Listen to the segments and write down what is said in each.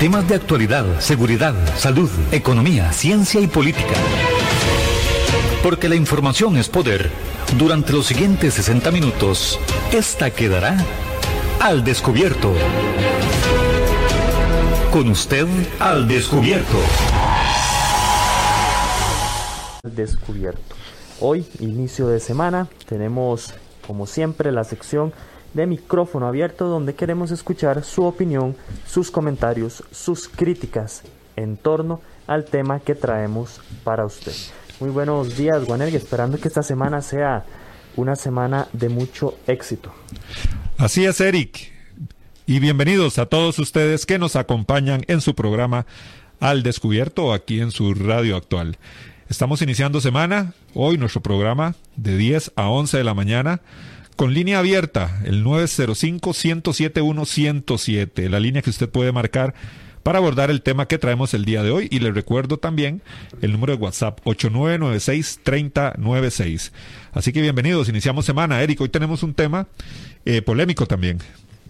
Temas de actualidad, seguridad, salud, economía, ciencia y política. Porque la información es poder. Durante los siguientes 60 minutos, esta quedará al descubierto. Con usted al descubierto. Descubierto. Hoy, inicio de semana, tenemos como siempre la sección de micrófono abierto donde queremos escuchar su opinión, sus comentarios, sus críticas en torno al tema que traemos para usted. Muy buenos días, Guanel, esperando que esta semana sea una semana de mucho éxito. Así es, Eric. Y bienvenidos a todos ustedes que nos acompañan en su programa Al Descubierto aquí en su radio actual. Estamos iniciando semana, hoy nuestro programa de 10 a 11 de la mañana con línea abierta, el 905-107-107, la línea que usted puede marcar para abordar el tema que traemos el día de hoy. Y le recuerdo también el número de WhatsApp 8996-3096. Así que bienvenidos, iniciamos semana. Eric, hoy tenemos un tema eh, polémico también.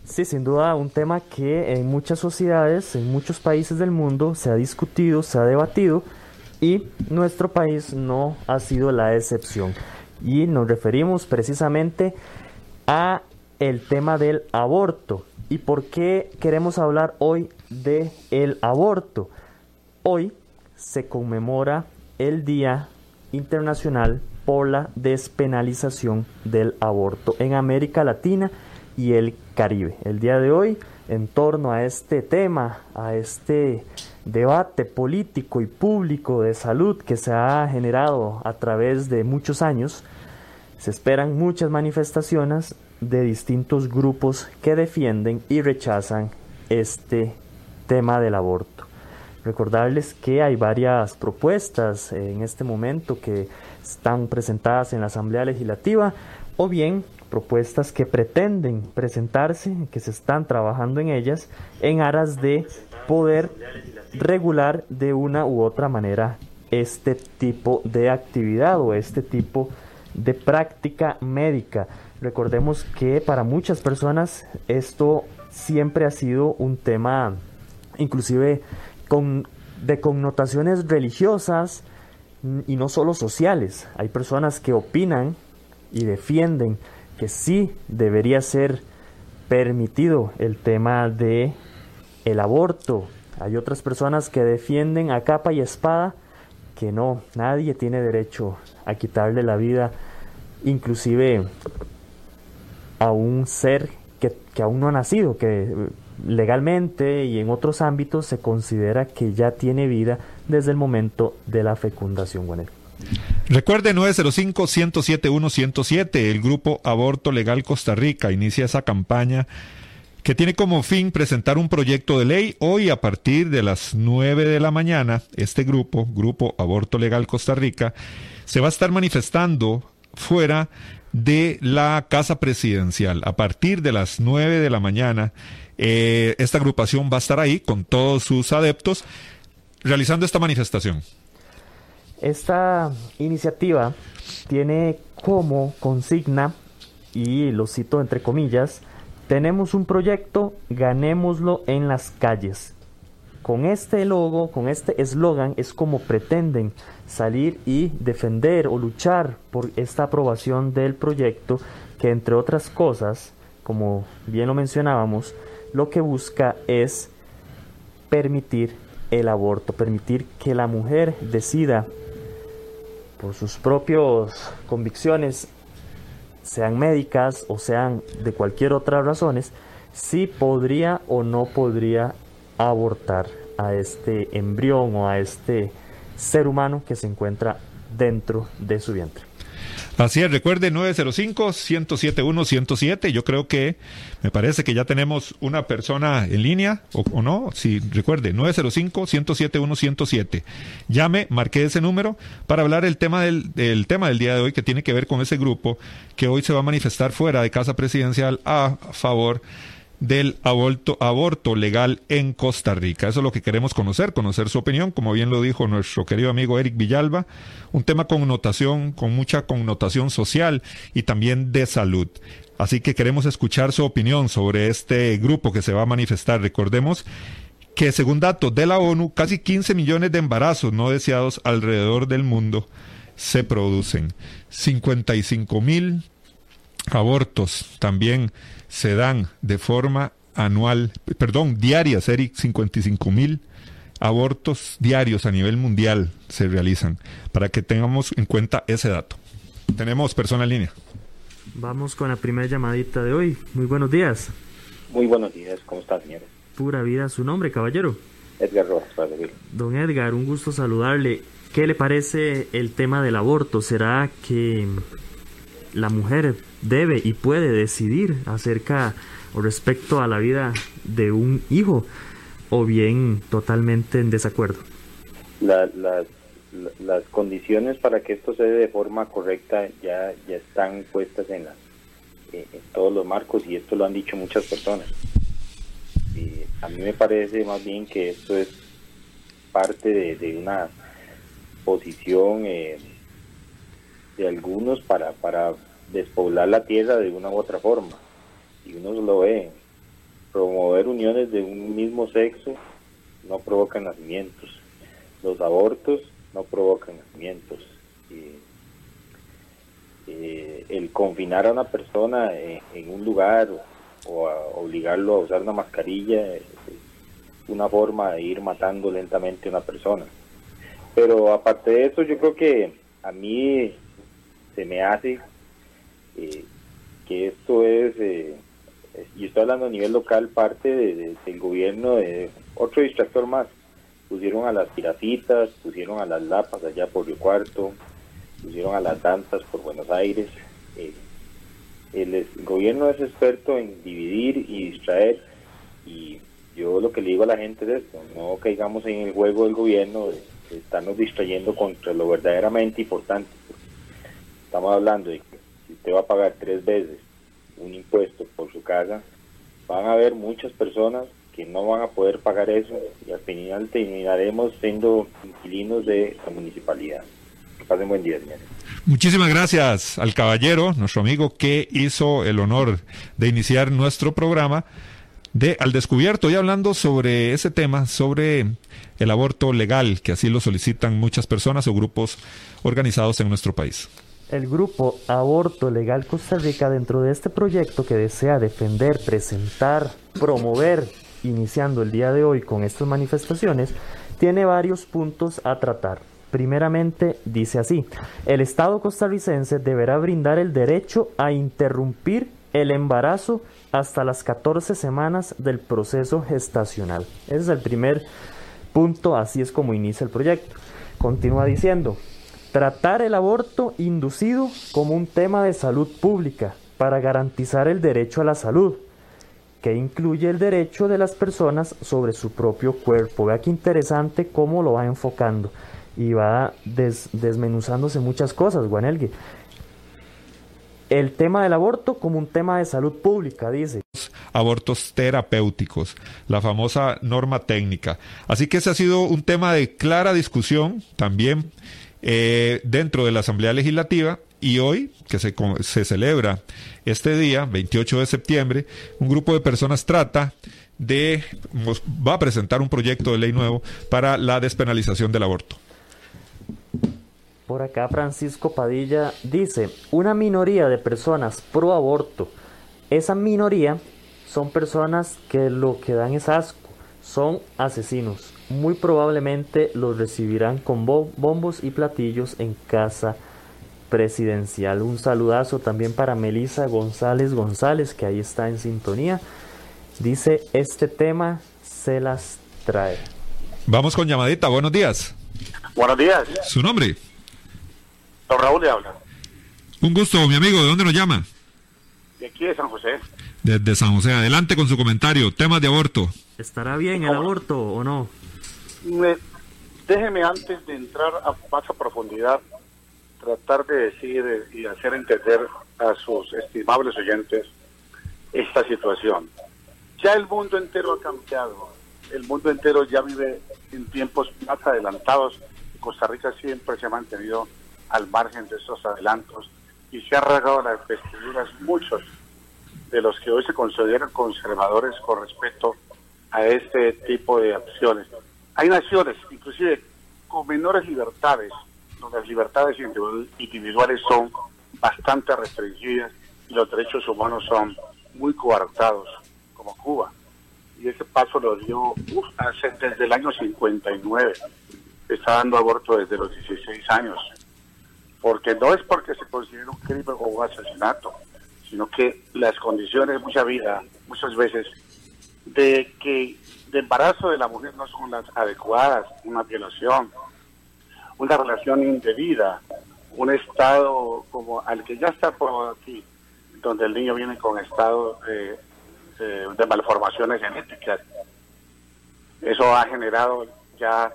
Sí, sin duda un tema que en muchas sociedades, en muchos países del mundo se ha discutido, se ha debatido y nuestro país no ha sido la excepción y nos referimos precisamente a el tema del aborto. ¿Y por qué queremos hablar hoy de el aborto? Hoy se conmemora el Día Internacional por la despenalización del aborto en América Latina y el Caribe. El día de hoy, en torno a este tema, a este debate político y público de salud que se ha generado a través de muchos años, se esperan muchas manifestaciones de distintos grupos que defienden y rechazan este tema del aborto. Recordarles que hay varias propuestas en este momento que están presentadas en la Asamblea Legislativa o bien propuestas que pretenden presentarse, que se están trabajando en ellas, en aras de poder regular de una u otra manera este tipo de actividad o este tipo de práctica médica. Recordemos que para muchas personas esto siempre ha sido un tema inclusive con, de connotaciones religiosas y no solo sociales. Hay personas que opinan y defienden que sí debería ser permitido el tema de el aborto. Hay otras personas que defienden a capa y espada que no, nadie tiene derecho a quitarle la vida, inclusive a un ser que, aún no ha nacido, que legalmente y en otros ámbitos se considera que ya tiene vida desde el momento de la fecundación. Recuerde 905-107-107, el grupo Aborto Legal Costa Rica inicia esa campaña que tiene como fin presentar un proyecto de ley. Hoy a partir de las 9 de la mañana, este grupo, Grupo Aborto Legal Costa Rica, se va a estar manifestando fuera de la Casa Presidencial. A partir de las 9 de la mañana, eh, esta agrupación va a estar ahí con todos sus adeptos realizando esta manifestación. Esta iniciativa tiene como consigna, y lo cito entre comillas, tenemos un proyecto, ganémoslo en las calles. Con este logo, con este eslogan, es como pretenden salir y defender o luchar por esta aprobación del proyecto que entre otras cosas, como bien lo mencionábamos, lo que busca es permitir el aborto, permitir que la mujer decida por sus propias convicciones sean médicas o sean de cualquier otra razones, si podría o no podría abortar a este embrión o a este ser humano que se encuentra dentro de su vientre. Así es, recuerde 905-107-107. Yo creo que me parece que ya tenemos una persona en línea, o, no. Sí, recuerde, 905-107-107. Llame, marque ese número para hablar el tema del, del, tema del día de hoy que tiene que ver con ese grupo que hoy se va a manifestar fuera de Casa Presidencial a favor del aborto, legal en Costa Rica. Eso es lo que queremos conocer, conocer su opinión, como bien lo dijo nuestro querido amigo Eric Villalba, un tema con connotación, con mucha connotación social y también de salud. Así que queremos escuchar su opinión sobre este grupo que se va a manifestar. Recordemos que según datos de la ONU, casi 15 millones de embarazos no deseados alrededor del mundo se producen. 55 mil abortos también se dan de forma anual, perdón, diarias, Eric, 55 mil abortos diarios a nivel mundial se realizan, para que tengamos en cuenta ese dato. Tenemos persona en línea. Vamos con la primera llamadita de hoy. Muy buenos días. Muy buenos días, ¿cómo está, señores? Pura vida, su nombre, caballero. Edgar Rojas, para Don Edgar, un gusto saludarle. ¿Qué le parece el tema del aborto? ¿Será que la mujer debe y puede decidir acerca o respecto a la vida de un hijo o bien totalmente en desacuerdo? las, condiciones para que esto se dé de forma correcta ya, ya están puestas en, en todos los marcos y esto lo han dicho muchas personas. A mí me parece más bien que esto es parte de, una posición eh, de algunos para, para despoblar la tierra de una u otra forma. Y uno lo ve. Promover uniones de un mismo sexo no provoca nacimientos. Los abortos no provocan nacimientos. Eh, el confinar a una persona en, un lugar o, obligarlo a usar una mascarilla es una forma de ir matando lentamente a una persona. Pero aparte de eso, yo creo que a mí se me hace eh, que esto es, eh, y estoy hablando a nivel local, parte del gobierno de otro distractor más. Pusieron a las tiracitas, pusieron a las lapas allá por Río Cuarto, pusieron a las danzas por Buenos Aires. Eh, el, gobierno es experto en dividir y distraer y yo lo que le digo a la gente es esto, no caigamos en el juego del gobierno de, de estarnos distrayendo contra lo verdaderamente importante. Estamos hablando de si usted va a pagar tres veces un impuesto por su casa, van a haber muchas personas que no van a poder pagar eso y al final terminaremos siendo inquilinos de la municipalidad. Que pasen buen día, señores. Muchísimas gracias al caballero, nuestro amigo, que hizo el honor de iniciar nuestro programa de Al Descubierto y hablando sobre ese tema, sobre el aborto legal, que así lo solicitan muchas personas o grupos organizados en nuestro país. El grupo Aborto Legal Costa Rica, dentro de este proyecto que desea defender, presentar, promover, iniciando el día de hoy con estas manifestaciones, tiene varios puntos a tratar. Primeramente, dice así, el Estado costarricense deberá brindar el derecho a interrumpir el embarazo hasta las 14 semanas del proceso gestacional. Ese es el primer punto, así es como inicia el proyecto. Continúa diciendo, Tratar el aborto inducido como un tema de salud pública para garantizar el derecho a la salud, que incluye el derecho de las personas sobre su propio cuerpo. Vea qué interesante cómo lo va enfocando y va desmenuzándose muchas cosas, Guanelgue. El tema del aborto como un tema de salud pública, dice. Abortos terapéuticos, la famosa norma técnica. Así que ese ha sido un tema de clara discusión también eh, dentro de la Asamblea Legislativa y hoy, que se, se celebra este día, 28 de septiembre, un grupo de personas trata de, va a presentar un proyecto de ley nuevo para la despenalización del aborto. Por acá Francisco Padilla dice, una minoría de personas pro aborto, esa minoría son personas que lo que dan es asco, son asesinos muy probablemente los recibirán con bombos y platillos en casa presidencial. Un saludazo también para Melisa González González, que ahí está en sintonía. Dice, este tema se las trae. Vamos con llamadita, buenos días. Buenos días. ¿Su nombre? Don Raúl le habla. Un gusto, mi amigo, ¿de dónde nos llama? De aquí de San José. Desde San José, adelante con su comentario, temas de aborto. ¿Estará bien el aborto o no? Déjeme antes de entrar a más a profundidad, tratar de decir y hacer entender a sus estimables oyentes esta situación. Ya el mundo entero ha cambiado, el mundo entero ya vive en tiempos más adelantados. Costa Rica siempre se ha mantenido al margen de esos adelantos y se ha rasgado las vestiduras muchos de los que hoy se consideran conservadores con respecto a este tipo de acciones. Hay naciones, inclusive con menores libertades, donde las libertades individuales son bastante restringidas y los derechos humanos son muy coartados, como Cuba. Y ese paso lo dio hace, desde el año 59. Está dando aborto desde los 16 años. Porque no es porque se considera un crimen o un asesinato, sino que las condiciones, mucha vida, muchas veces, de que de embarazo de la mujer no son las adecuadas, una violación, una relación indebida, un estado como al que ya está por aquí, donde el niño viene con estado eh, eh, de malformaciones genéticas. Eso ha generado ya,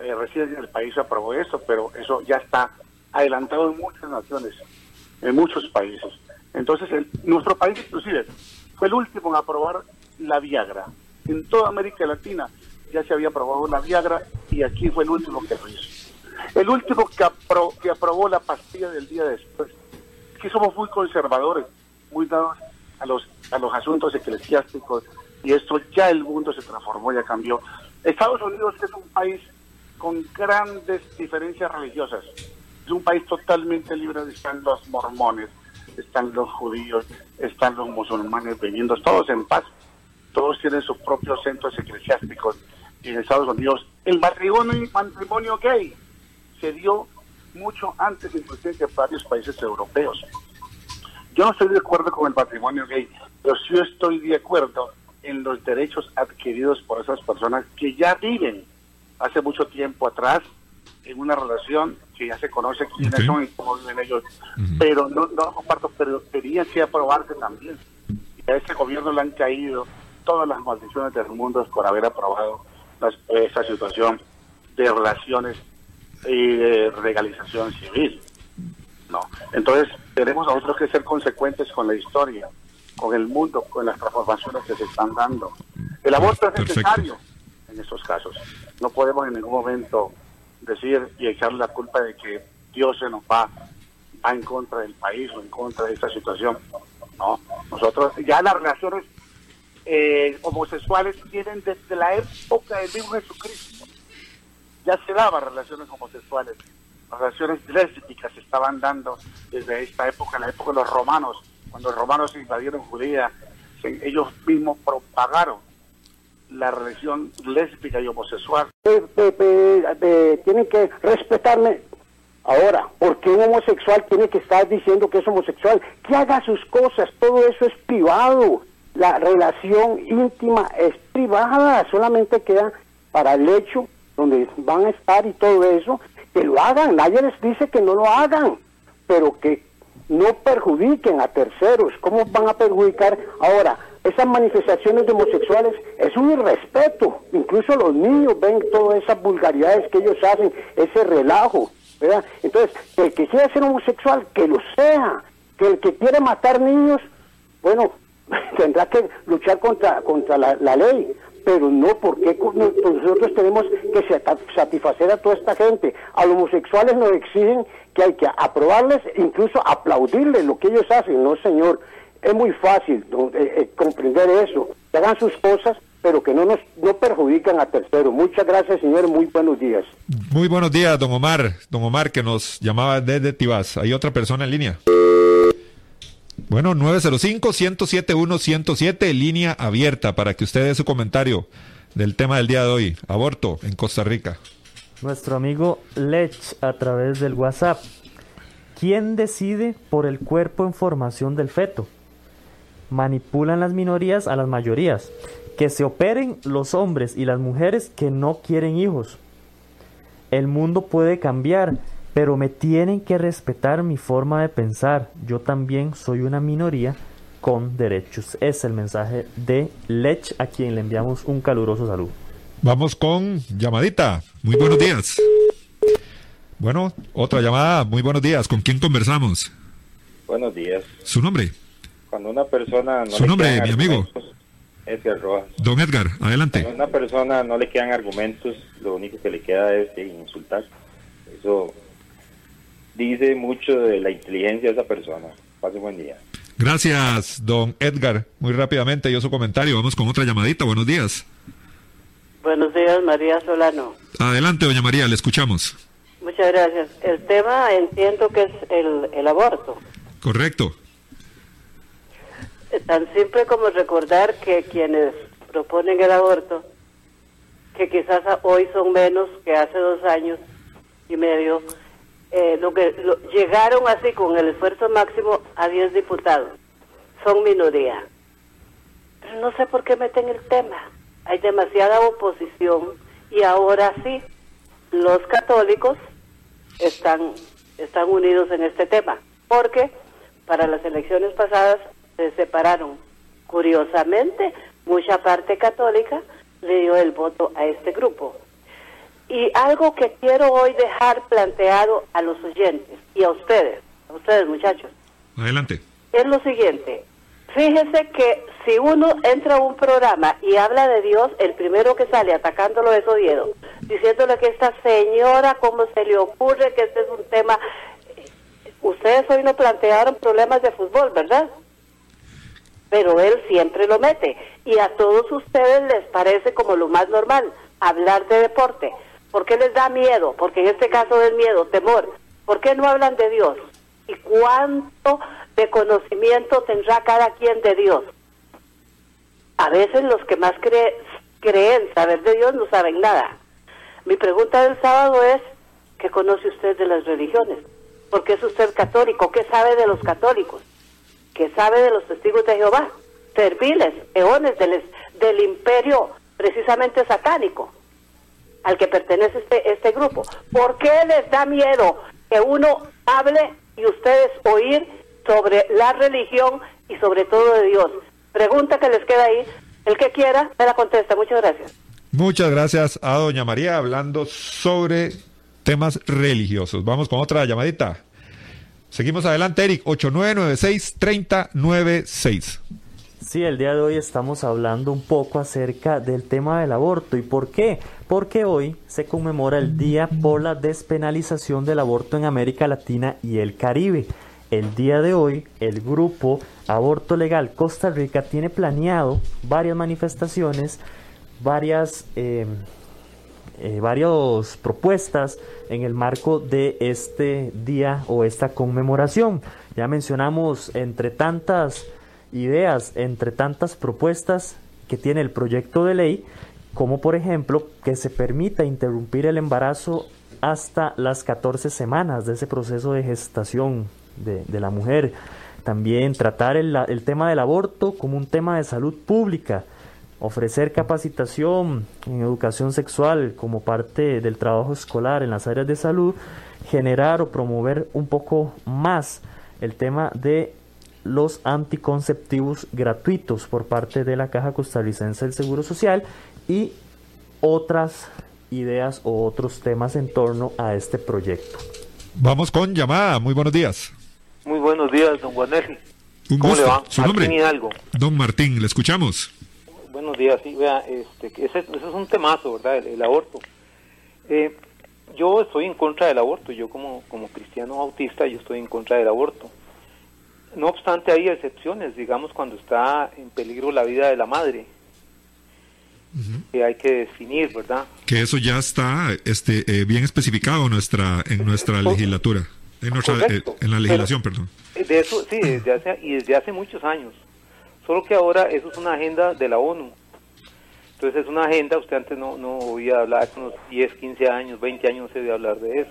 eh, recién el país aprobó eso, pero eso ya está adelantado en muchas naciones, en muchos países. Entonces, nuestro país inclusive fue el último en aprobar la Viagra. En toda América Latina ya se había aprobado la Viagra y aquí fue el último que lo hizo. El último que, que aprobó la pastilla del día después. Es que somos muy conservadores, muy dados a los, a los asuntos eclesiásticos y esto ya el mundo se transformó, ya cambió. Estados Unidos es un país con grandes diferencias religiosas. Es un país totalmente libre, están los mormones, están los judíos, están los musulmanes viviendo todos en paz. Todos tienen sus propios centros eclesiásticos. Y en Estados Unidos el matrimonio, matrimonio gay se dio mucho antes inclusive que varios países europeos. Yo no estoy de acuerdo con el matrimonio gay, pero sí estoy de acuerdo en los derechos adquiridos por esas personas que ya viven hace mucho tiempo atrás en una relación que ya se conoce quiénes son y cómo viven ellos, pero no, no comparto, pero quería que aprobarse también. Y a ese gobierno le han caído todas las maldiciones del mundo por haber aprobado esa situación de relaciones y de legalización civil. ¿no? Entonces, tenemos nosotros que ser consecuentes con la historia, con el mundo, con las transformaciones que se están dando. El aborto es necesario en estos casos. No podemos en ningún momento decir y echar la culpa de que Dios se nos va, va en contra del país o en contra de esta situación. No, nosotros ya las relaciones eh, homosexuales tienen desde la época del mismo Jesucristo. Ya se daban relaciones homosexuales, relaciones lésbicas se estaban dando desde esta época, la época de los romanos, cuando los romanos invadieron Judía, ellos mismos propagaron la religión lésbica y homosexual. tienen que respetarme. Ahora, ¿por qué un homosexual tiene que estar diciendo que es homosexual? Que haga sus cosas, todo eso es privado. La relación íntima es privada, solamente queda para el hecho donde van a estar y todo eso, que lo hagan. Nadie les dice que no lo hagan, pero que no perjudiquen a terceros. ¿Cómo van a perjudicar ahora? esas manifestaciones de homosexuales es un irrespeto. Incluso los niños ven todas esas vulgaridades que ellos hacen, ese relajo. ¿verdad? Entonces, el que quiera ser homosexual, que lo sea. Que el que quiere matar niños, bueno, tendrá que luchar contra, contra la, ley. Pero no, porque nosotros tenemos que satisfacer a toda esta gente. A los homosexuales nos exigen que hay que aprobarles, incluso aplaudirles lo que ellos hacen. No, señor es muy fácil eh, eh, comprender eso, que hagan sus cosas, pero que no nos no perjudican a terceros. Muchas gracias, señor, muy buenos días. Muy buenos días, don Omar, don Omar, que nos llamaba desde Tibás. ¿Hay otra persona en línea? Bueno, 905-107-107, línea abierta para que usted dé su comentario del tema del día de hoy, aborto en Costa Rica. Nuestro amigo Lech a través del WhatsApp. ¿Quién decide por el cuerpo en formación del feto? manipulan las minorías a las mayorías. Que se operen los hombres y las mujeres que no quieren hijos. El mundo puede cambiar, pero me tienen que respetar mi forma de pensar. Yo también soy una minoría con derechos. Es el mensaje de Lech, a quien le enviamos un caluroso saludo. Vamos con llamadita. Muy buenos días. Bueno, otra llamada. Muy buenos días. ¿Con quién conversamos? Buenos días. ¿Su nombre? cuando una persona... No Su nombre, mi amigo. Edgar Rojas. Don Edgar, adelante. Cuando a una persona no le quedan argumentos, lo único que le queda es insultar. Eso dice mucho de la inteligencia de esa persona. Pase buen día. Gracias, don Edgar. Muy rápidamente, yo su comentario. Vamos con otra llamadita. Buenos días. Buenos días, María Solano. Adelante, doña María, le escuchamos. Muchas gracias. El tema entiendo que es el, el aborto. Correcto. Eh, Tan simple como recordar que quienes proponen el aborto, que quizás a- hoy son menos que hace dos años y medio, eh, lo que lo- llegaron así con el esfuerzo máximo a 10 diputados. Son minoría. Pero no sé por qué meten el tema. Hay demasiada oposición y ahora sí, los católicos están, están unidos en este tema, porque para las elecciones pasadas se separaron. Curiosamente, mucha parte católica le dio el voto a este grupo. Y algo que quiero hoy dejar planteado a los oyentes y a ustedes, a ustedes muchachos, Adelante. es lo siguiente. Fíjese que si uno entra a un programa y habla de Dios, el primero que sale atacándolo es Oviedo, diciéndole que esta señora, ¿cómo se le ocurre que este es un tema? Ustedes hoy no plantearon problemas de fútbol, ¿verdad? Pero él siempre lo mete. Y a todos ustedes les parece como lo más normal hablar de deporte. ¿Por qué les da miedo? Porque en este caso es miedo, temor. ¿Por qué no hablan de Dios? ¿Y cuánto de conocimiento tendrá cada quien de Dios? A veces los que más cree- creen saber de Dios no saben nada. Mi pregunta del sábado es, ¿qué conoce usted de las religiones? ¿Por qué es usted católico? ¿Qué sabe de los católicos? ¿Qué sabe de los testigos de Jehová? Serviles, eones del, del imperio precisamente satánico al que pertenece este, este grupo. ¿Por qué les da miedo que uno hable y ustedes oír sobre la religión y sobre todo de Dios? Pregunta que les queda ahí. El que quiera, me la contesta. Muchas gracias. Muchas gracias a doña María hablando sobre temas religiosos. Vamos con otra llamadita. Seguimos adelante, Eric, 8996-3096. Sí, el día de hoy estamos hablando un poco acerca del tema del aborto. ¿Y por qué? Porque hoy se conmemora el Día por la Despenalización del Aborto en América Latina y el Caribe. El día de hoy, el grupo Aborto Legal Costa Rica tiene planeado varias manifestaciones, varias, eh, eh, varias propuestas en el marco de este día o esta conmemoración. Ya mencionamos entre tantas ideas, entre tantas propuestas que tiene el proyecto de ley, como por ejemplo que se permita interrumpir el embarazo hasta las 14 semanas de ese proceso de gestación de, la mujer. También tratar el tema del aborto como un tema de salud pública, ofrecer capacitación en educación sexual como parte del trabajo escolar en las áreas de salud, generar o promover un poco más el tema de los anticonceptivos gratuitos por parte de la Caja Costarricense del Seguro Social y otras ideas o otros temas en torno a este proyecto. Vamos con llamada. Muy buenos días. Muy buenos días, don Guanelli. Un ¿Cómo gusto. le va? ¿Su Martín nombre? Hidalgo. Don Martín, le escuchamos. Buenos días, sí, vea, este, que ese, ese es un temazo, ¿verdad? El, el aborto. Eh, yo estoy en contra del aborto, yo como, como cristiano autista, yo estoy en contra del aborto. No obstante, hay excepciones, digamos, cuando está en peligro la vida de la madre, que hay que definir, ¿verdad? Que eso ya está este, eh, bien especificado en nuestra, en nuestra legislatura. En, nuestra, eh, en la legislación, perdón. De eso, sí, desde hace, y desde hace muchos años. Solo que ahora eso es una agenda de la ONU. Entonces es una agenda, usted antes no, no oía hablar, hace unos 10, 15 años, 20 años no se oía hablar de eso.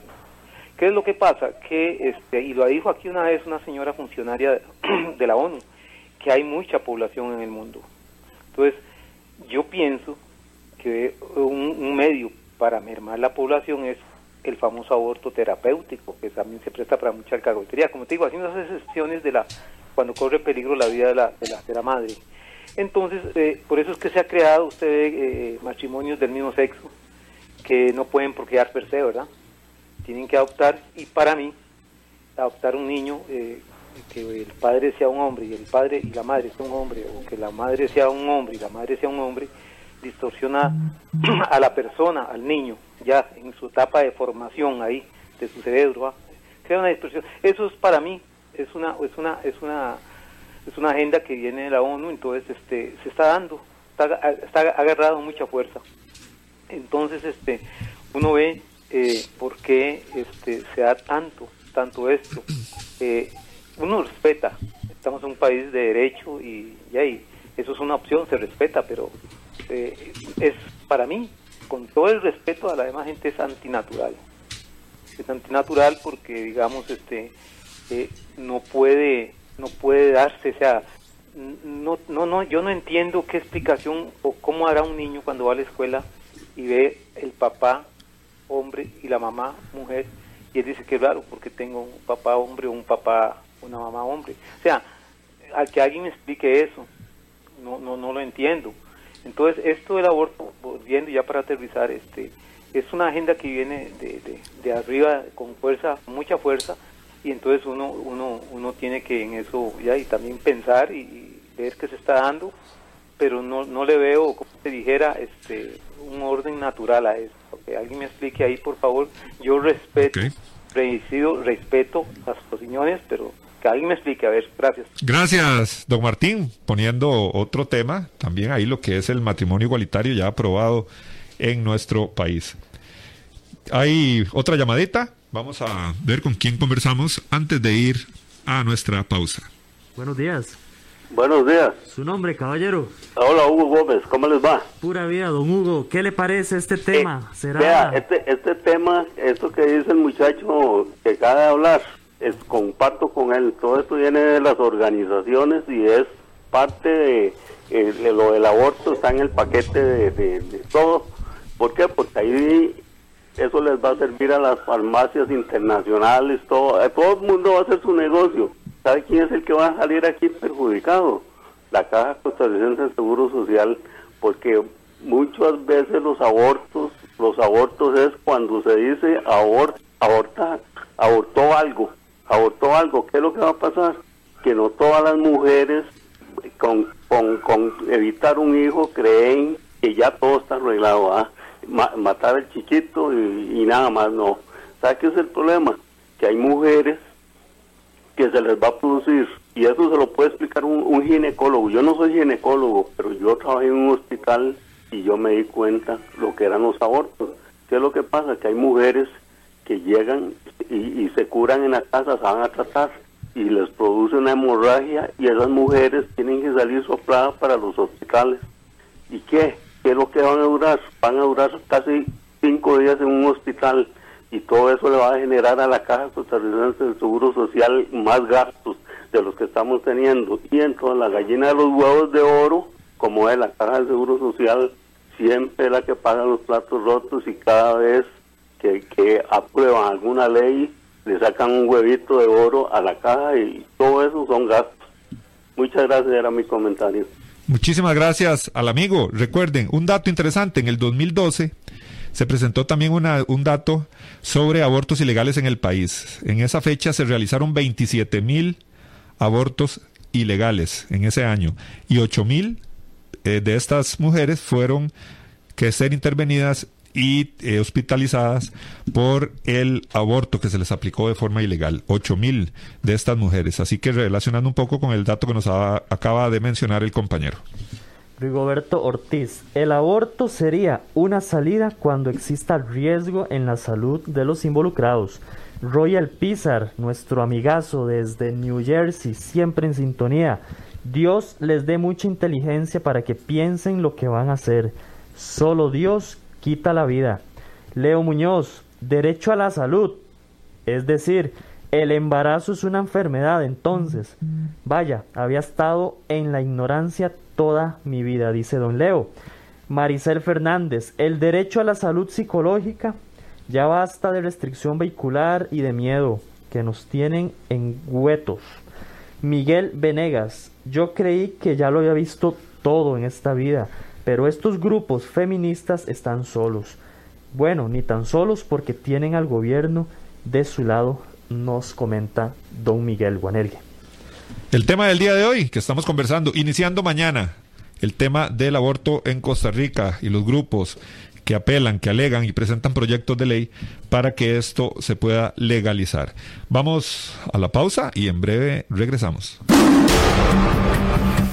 ¿Qué es lo que pasa? Que, este, y lo dijo aquí una vez una señora funcionaria de la ONU, que hay mucha población en el mundo. Entonces, yo pienso que un, medio para mermar la población es el famoso aborto terapéutico, que también se presta para mucha alcahuetería. Como te digo, haciendo esas excepciones de la cuando corre peligro la vida de la, de la, de madre. Entonces, eh, por eso es que se ha creado, usted ve eh, matrimonios del mismo sexo que no pueden procrear per se, ¿verdad? Tienen que adoptar, y para mí, adoptar un niño, eh, que el padre sea un hombre y el padre y la madre sea un hombre, o que la madre sea un hombre y la madre sea un hombre, distorsiona a la persona, al niño, ya en su etapa de formación ahí, de su cerebro, crea una distorsión. Eso es para mí, es una, es una, es una, es una agenda que viene de la ONU, entonces este, se está dando, está, está agarrado mucha fuerza. Entonces, este, uno ve eh, por qué este, se da tanto, tanto esto. Eh, uno respeta, estamos en un país de derecho y, ahí, eso es una opción, se respeta, pero eh, es para mí, con todo el respeto a la demás gente, es antinatural. Es antinatural porque, digamos, este, eh, no puede, no puede darse, o sea, no, no, no, yo no entiendo qué explicación o cómo hará un niño cuando va a la escuela y ve el papá hombre y la mamá mujer. Y él dice que raro porque tengo un papá hombre o un papá una mamá hombre. O sea al que alguien me explique eso no no no lo entiendo. Entonces esto del aborto volviendo ya para aterrizar este es una agenda que viene de, de, arriba con fuerza mucha fuerza. Y entonces uno uno uno tiene que en eso ya y también pensar y, y ver qué se está dando. Pero no no le veo como se dijera este un orden natural a eso que alguien me explique ahí por favor yo respeto Ok. preciso respeto las opiniones pero que alguien me explique a ver gracias Gracias, don Martín. Poniendo otro tema, también ahí lo que es el matrimonio igualitario ya aprobado en nuestro país. Hay otra llamadita. Vamos a ver con quién conversamos antes de ir a nuestra pausa. Buenos días. Buenos días. Su nombre, caballero. Hola, Hugo Gómez, ¿cómo les va? Pura vida, don Hugo. ¿Qué le parece este tema? Eh, ¿Será? Vea, este, este tema, esto que dice el muchacho que acaba de hablar, es, comparto con él. Todo esto viene de las organizaciones y es parte de, eh, de lo del aborto, está en el paquete de, de- de todo. ¿Por qué? Porque ahí eso les va a servir a las farmacias internacionales, todo, a todo el mundo va a hacer su negocio. ¿Sabe quién es el que va a salir aquí perjudicado? La Caja Costarricense de Seguro Social, porque muchas veces los abortos, los abortos es cuando se dice abor, aborta, abortó algo, abortó algo, ¿qué es lo que va a pasar? Que no todas las mujeres con, con, con evitar un hijo creen que ya todo está arreglado, ¿ah? Ma- matar al chiquito y, y nada más, no. ¿Sabe qué es el problema? Que hay mujeres que se les va a producir, y eso se lo puede explicar un, ginecólogo. Yo no soy ginecólogo, pero yo trabajé en un hospital y yo me di cuenta lo que eran los abortos. ¿Qué es lo que pasa? Que hay mujeres que llegan y, y se curan en la casa, se van a tratar y les produce una hemorragia y esas mujeres tienen que salir sopladas para los hospitales. ¿Y qué? ¿Qué es lo que van a durar? Van a durar casi cinco días en un hospital y todo eso le va a generar a la Caja Costarricense del Seguro Social más gastos de los que estamos teniendo. Y entonces la gallina de los huevos de oro, como es la Caja del Seguro Social, siempre es la que paga los platos rotos y cada vez que, que aprueban alguna ley le sacan un huevito de oro a la caja y todo eso son gastos. Muchas gracias, era mi comentario. Muchísimas gracias al amigo. Recuerden, un dato interesante, en el 2012 se presentó también una- un dato sobre abortos ilegales en el país. En esa fecha se realizaron 27 mil abortos ilegales en ese año y 8 mil eh, de estas mujeres fueron que ser intervenidas y eh, hospitalizadas por el aborto que se les aplicó de forma ilegal. 8 mil de estas mujeres. Así que relacionando un poco con el dato que nos acaba de mencionar el compañero. Rigoberto Ortiz, el aborto sería una salida cuando exista riesgo en la salud de los involucrados. Royal Pizar, nuestro amigazo desde New Jersey, siempre en sintonía. Dios les dé mucha inteligencia para que piensen lo que van a hacer. Solo Dios quita la vida. Leo Muñoz, derecho a la salud. Es decir, el embarazo es una enfermedad, entonces. Vaya, había estado en la ignorancia toda mi vida, dice don Leo. Maricel Fernández, el derecho a la salud psicológica. Ya basta de restricción vehicular y de miedo que nos tienen en huetos. Miguel Venegas, yo creí que ya lo había visto todo en esta vida, pero estos grupos feministas están solos. Bueno, ni tan solos porque tienen al gobierno de su lado, nos comenta don Miguel Guanelgue. El tema del día de hoy que estamos conversando, iniciando mañana, el tema del aborto en Costa Rica y los grupos que apelan, que alegan y presentan proyectos de ley para que esto se pueda legalizar. Vamos a la pausa y en breve regresamos.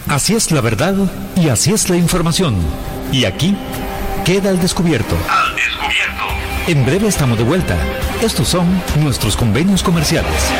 Así es la verdad y así es la información. Y aquí queda al descubierto. Al descubierto. En breve estamos de vuelta. Estos son nuestros convenios comerciales.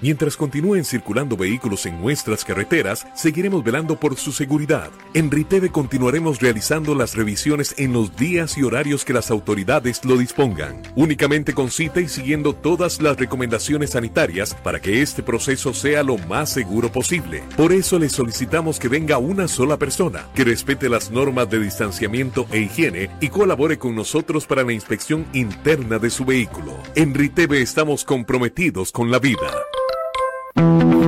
Mientras continúen circulando vehículos en nuestras carreteras, seguiremos velando por su seguridad. En Riteve continuaremos realizando las revisiones en los días y horarios que las autoridades lo dispongan, únicamente con cita y siguiendo todas las recomendaciones sanitarias para que este proceso sea lo más seguro posible. Por eso le solicitamos que venga una sola persona, que respete las normas de distanciamiento e higiene y colabore con nosotros para la inspección interna de su vehículo. En Riteve estamos comprometidos con la vida. Mm-hmm.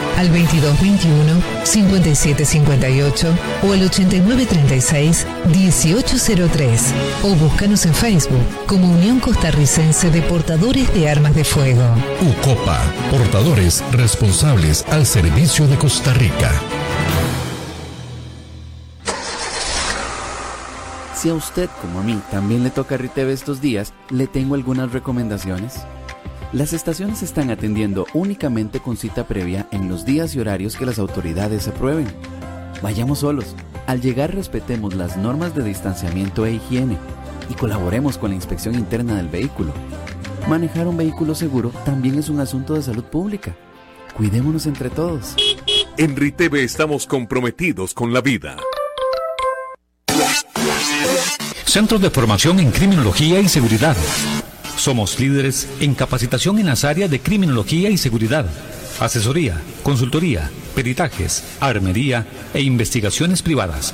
al 2221-5758 o al 8936-1803 o búscanos en Facebook como Unión Costarricense de Portadores de Armas de Fuego. UCOPA, portadores responsables al servicio de Costa Rica. Si a usted, como a mí, también le toca Riteve estos días, le tengo algunas recomendaciones. Las estaciones están atendiendo únicamente con cita previa en los días y horarios que las autoridades aprueben. Vayamos solos. Al llegar respetemos las normas de distanciamiento e higiene y colaboremos con la inspección interna del vehículo. Manejar un vehículo seguro también es un asunto de salud pública. Cuidémonos entre todos. En Riteve estamos comprometidos con la vida. Centros de formación en criminología y seguridad. Somos líderes en capacitación en las áreas de criminología y seguridad, asesoría, consultoría, peritajes, armería e investigaciones privadas.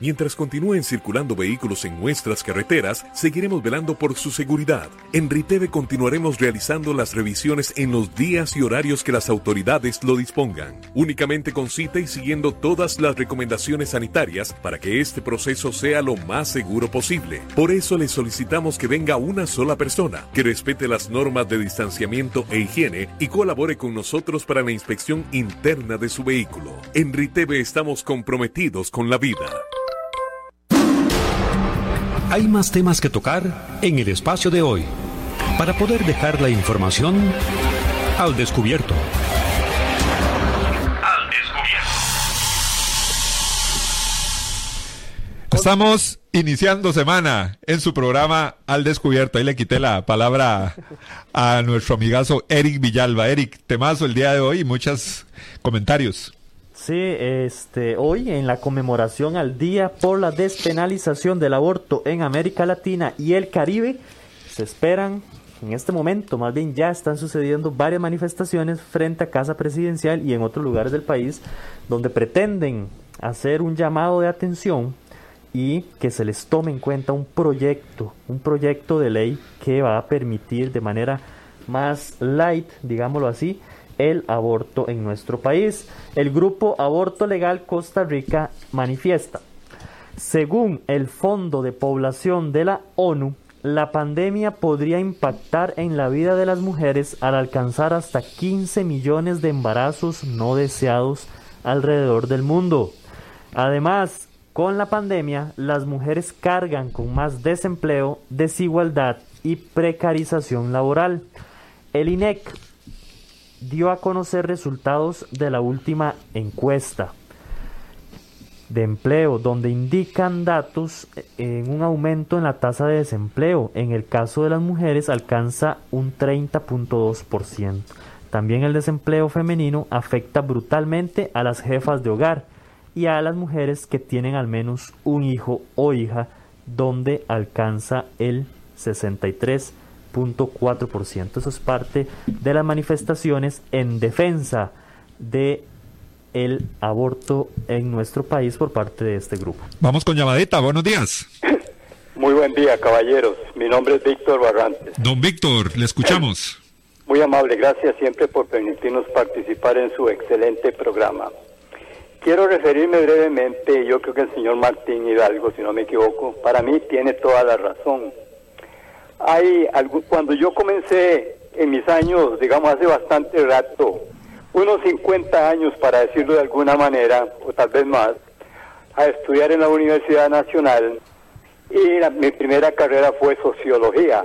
Mientras continúen circulando vehículos en nuestras carreteras, seguiremos velando por su seguridad. En Riteve continuaremos realizando las revisiones en los días y horarios que las autoridades lo dispongan, únicamente con cita y siguiendo todas las recomendaciones sanitarias para que este proceso sea lo más seguro posible. Por eso le solicitamos que venga una sola persona, que respete las normas de distanciamiento e higiene y colabore con nosotros para la inspección interna de su vehículo. En Riteve estamos comprometidos con la vida. Hay más temas que tocar en el espacio de hoy para poder dejar la información al descubierto. Estamos iniciando semana en su programa Al Descubierto. Ahí le quité la palabra a nuestro amigazo Eric Villalba. Eric, temazo el día de hoy y muchos comentarios. Sí, este, hoy en la conmemoración al Día por la Despenalización del Aborto en América Latina y el Caribe, se esperan en este momento, más bien ya están sucediendo varias manifestaciones frente a Casa Presidencial y en otros lugares del país donde pretenden hacer un llamado de atención y que se les tome en cuenta un proyecto, un proyecto de ley que va a permitir de manera más light, digámoslo así, el aborto en nuestro país. El grupo Aborto Legal Costa Rica manifiesta, según el Fondo de Población de la ONU, la pandemia podría impactar en la vida de las mujeres al alcanzar hasta 15 millones de embarazos no deseados alrededor del mundo. Además, con la pandemia, las mujeres cargan con más desempleo, desigualdad y precarización laboral. El INEC dio a conocer resultados de la última encuesta de empleo, donde indican datos en un aumento en la tasa de desempleo. En el caso de las mujeres alcanza un 30.2%. También el desempleo femenino afecta brutalmente a las jefas de hogar y a las mujeres que tienen al menos un hijo o hija, donde alcanza el 63.4%. Eso es parte de las manifestaciones en defensa de el aborto en nuestro país por parte de este grupo. Vamos con llamadita, buenos días. Muy buen día, caballeros. Mi nombre es Víctor Barrantes. Don Víctor, le escuchamos. Muy amable, gracias siempre por permitirnos participar en su excelente programa. Quiero referirme brevemente, yo creo que el señor Martín Hidalgo, si no me equivoco, para mí tiene toda la razón. Hay algo, cuando yo comencé en mis años, digamos hace bastante rato, unos 50 años para decirlo de alguna manera, o tal vez más, a estudiar en la Universidad Nacional y mi primera carrera fue sociología.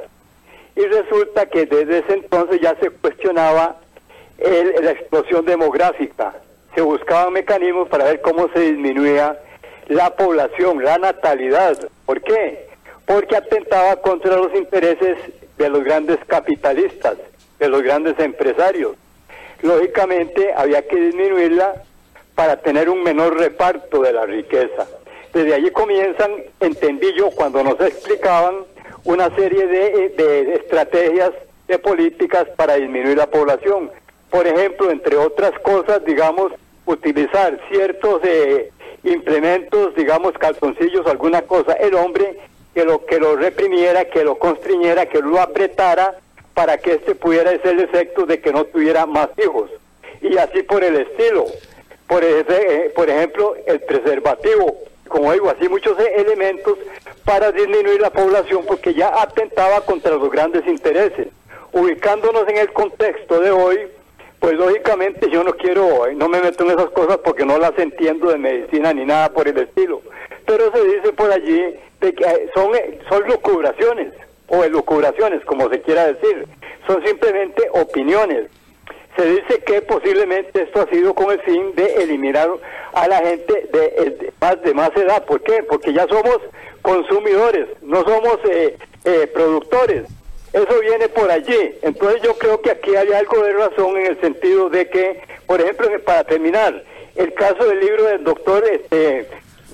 Y resulta que desde ese entonces ya se cuestionaba la explosión demográfica, se buscaban mecanismos para ver cómo se disminuía la población, la natalidad. ¿Por qué? Porque atentaba contra los intereses de los grandes capitalistas, de los grandes empresarios lógicamente había que disminuirla para tener un menor reparto de la riqueza. Desde allí comienzan, entendí yo, cuando nos explicaban una serie de, estrategias, de políticas para disminuir la población. Por ejemplo, entre otras cosas, digamos, utilizar ciertos eh, implementos, digamos, calzoncillos, alguna cosa, el hombre que lo, que lo reprimiera, que lo constriñera, que lo apretara para que éste pudiera hacer el efecto de que no tuviera más hijos. Y así por el estilo. Por, ese, eh, por ejemplo, el preservativo, como digo, así muchos elementos para disminuir la población porque ya atentaba contra los grandes intereses. Ubicándonos en el contexto de hoy, pues lógicamente yo no quiero, no me meto en esas cosas porque no las entiendo de medicina ni nada por el estilo. Pero se dice por allí de que eh, son, son locubraciones o elucubraciones, como se quiera decir, son simplemente opiniones. Se dice que posiblemente esto ha sido con el fin de eliminar a la gente de, más, de más edad. ¿Por qué? Porque ya somos consumidores, no somos eh, eh, productores. Eso viene por allí. Entonces yo creo que aquí hay algo de razón en el sentido de que, por ejemplo, para terminar, el caso del libro del doctor este,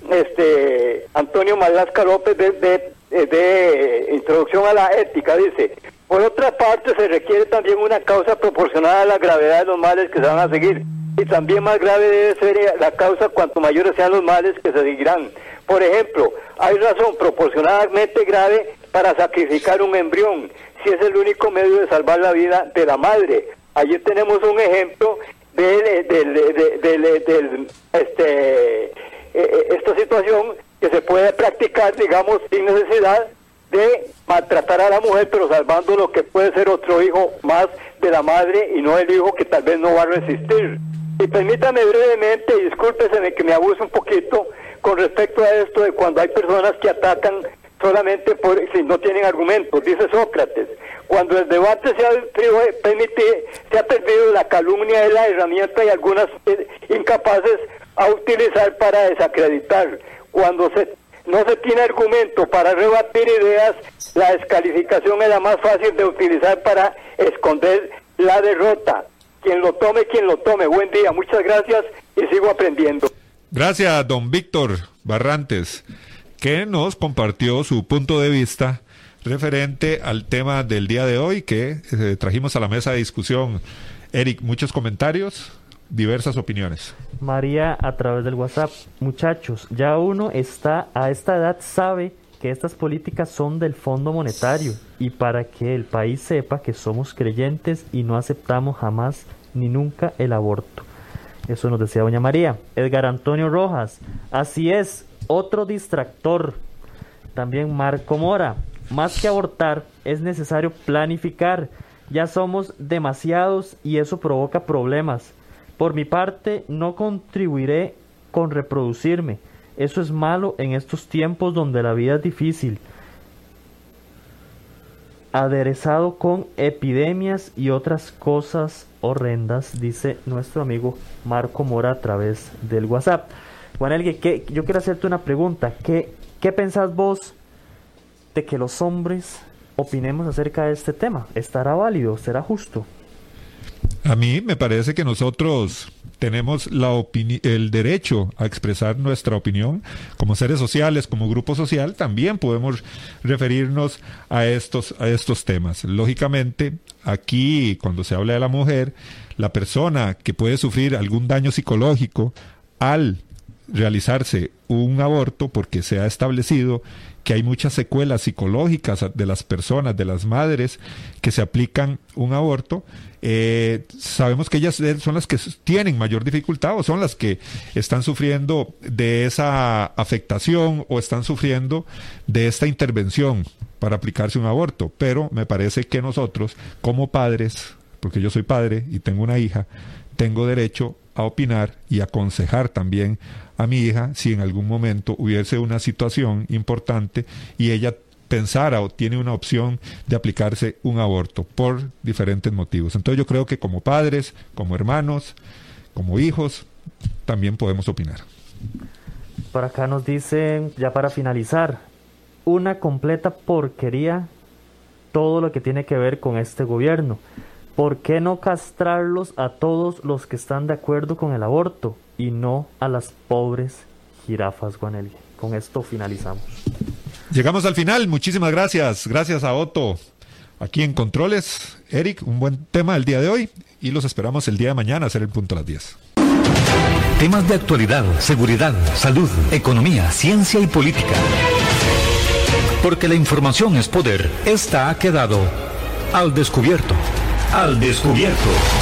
este Antonio Malasca López de eh, de introducción a la ética, dice, por otra parte se requiere también una causa proporcionada a la gravedad de los males que se van a seguir. Y también más grave debe ser la causa cuanto mayores sean los males que se seguirán. Por ejemplo, hay razón proporcionadamente grave para sacrificar un embrión, si es el único medio de salvar la vida de la madre. Allí tenemos un ejemplo de, de, este, eh, eh, esta situación que se puede practicar, digamos, sin necesidad de maltratar a la mujer, pero salvando lo que puede ser otro hijo más de la madre y no el hijo que tal vez no va a resistir. Y permítame brevemente, y discúlpese que me abuse un poquito con respecto a esto de cuando hay personas que atacan solamente por si no tienen argumentos, dice Sócrates. Cuando el debate se ha, permite, se ha perdido la calumnia de la herramienta y algunas eh, incapaces a utilizar para desacreditar. Cuando se, no se tiene argumento para rebatir ideas, la descalificación es la más fácil de utilizar para esconder la derrota. Quien lo tome, quien lo tome. Buen día, muchas gracias y sigo aprendiendo. Gracias, don Víctor Barrantes, que nos compartió su punto de vista referente al tema del día de hoy que eh, trajimos a la mesa de discusión. Eric, muchos comentarios, diversas opiniones. María, a través del WhatsApp, muchachos, ya uno está a esta edad, sabe que estas políticas son del Fondo Monetario y para que el país sepa que somos creyentes y no aceptamos jamás ni nunca el aborto. Eso nos decía doña María. Edgar Antonio Rojas, así es, otro distractor. También Marco Mora, más que abortar, es necesario planificar. Ya somos demasiados y eso provoca problemas. Por mi parte, no contribuiré con reproducirme. Eso es malo en estos tiempos donde la vida es difícil. Aderezado con epidemias y otras cosas horrendas, dice nuestro amigo Marco Mora a través del WhatsApp. Juan Elgue, yo quiero hacerte una pregunta. ¿Qué, ¿Qué pensás vos de que los hombres opinemos acerca de este tema. ¿Estará válido? ¿Será justo? A mí me parece que nosotros tenemos la el derecho a expresar nuestra opinión como seres sociales, como grupo social, también podemos referirnos a estos, a estos temas. Lógicamente, aquí cuando se habla de la mujer, la persona que puede sufrir algún daño psicológico al realizarse un aborto porque se ha establecido que hay muchas secuelas psicológicas de las personas, de las madres que se aplican un aborto. Eh, sabemos que ellas son las que tienen mayor dificultad o son las que están sufriendo de esa afectación o están sufriendo de esta intervención para aplicarse un aborto. Pero me parece que nosotros, como padres, porque yo soy padre y tengo una hija, tengo derecho a opinar y aconsejar también a mi hija si en algún momento hubiese una situación importante y ella pensara o tiene una opción de aplicarse un aborto por diferentes motivos. Entonces yo creo que como padres, como hermanos, como hijos, también podemos opinar. Por acá nos dicen, ya para finalizar, una completa porquería todo lo que tiene que ver con este gobierno. ¿Por qué no castrarlos a todos los que están de acuerdo con el aborto y no a las pobres jirafas, Guanelli? Con esto finalizamos. Llegamos al final. Muchísimas gracias. Gracias a Otto aquí en Controles. Eric, un buen tema el día de hoy y los esperamos el día de mañana a hacer el punto a las 10. Temas de actualidad, seguridad, salud, economía, ciencia y política. Porque la información es poder. Esta ha quedado al descubierto. Al descubierto.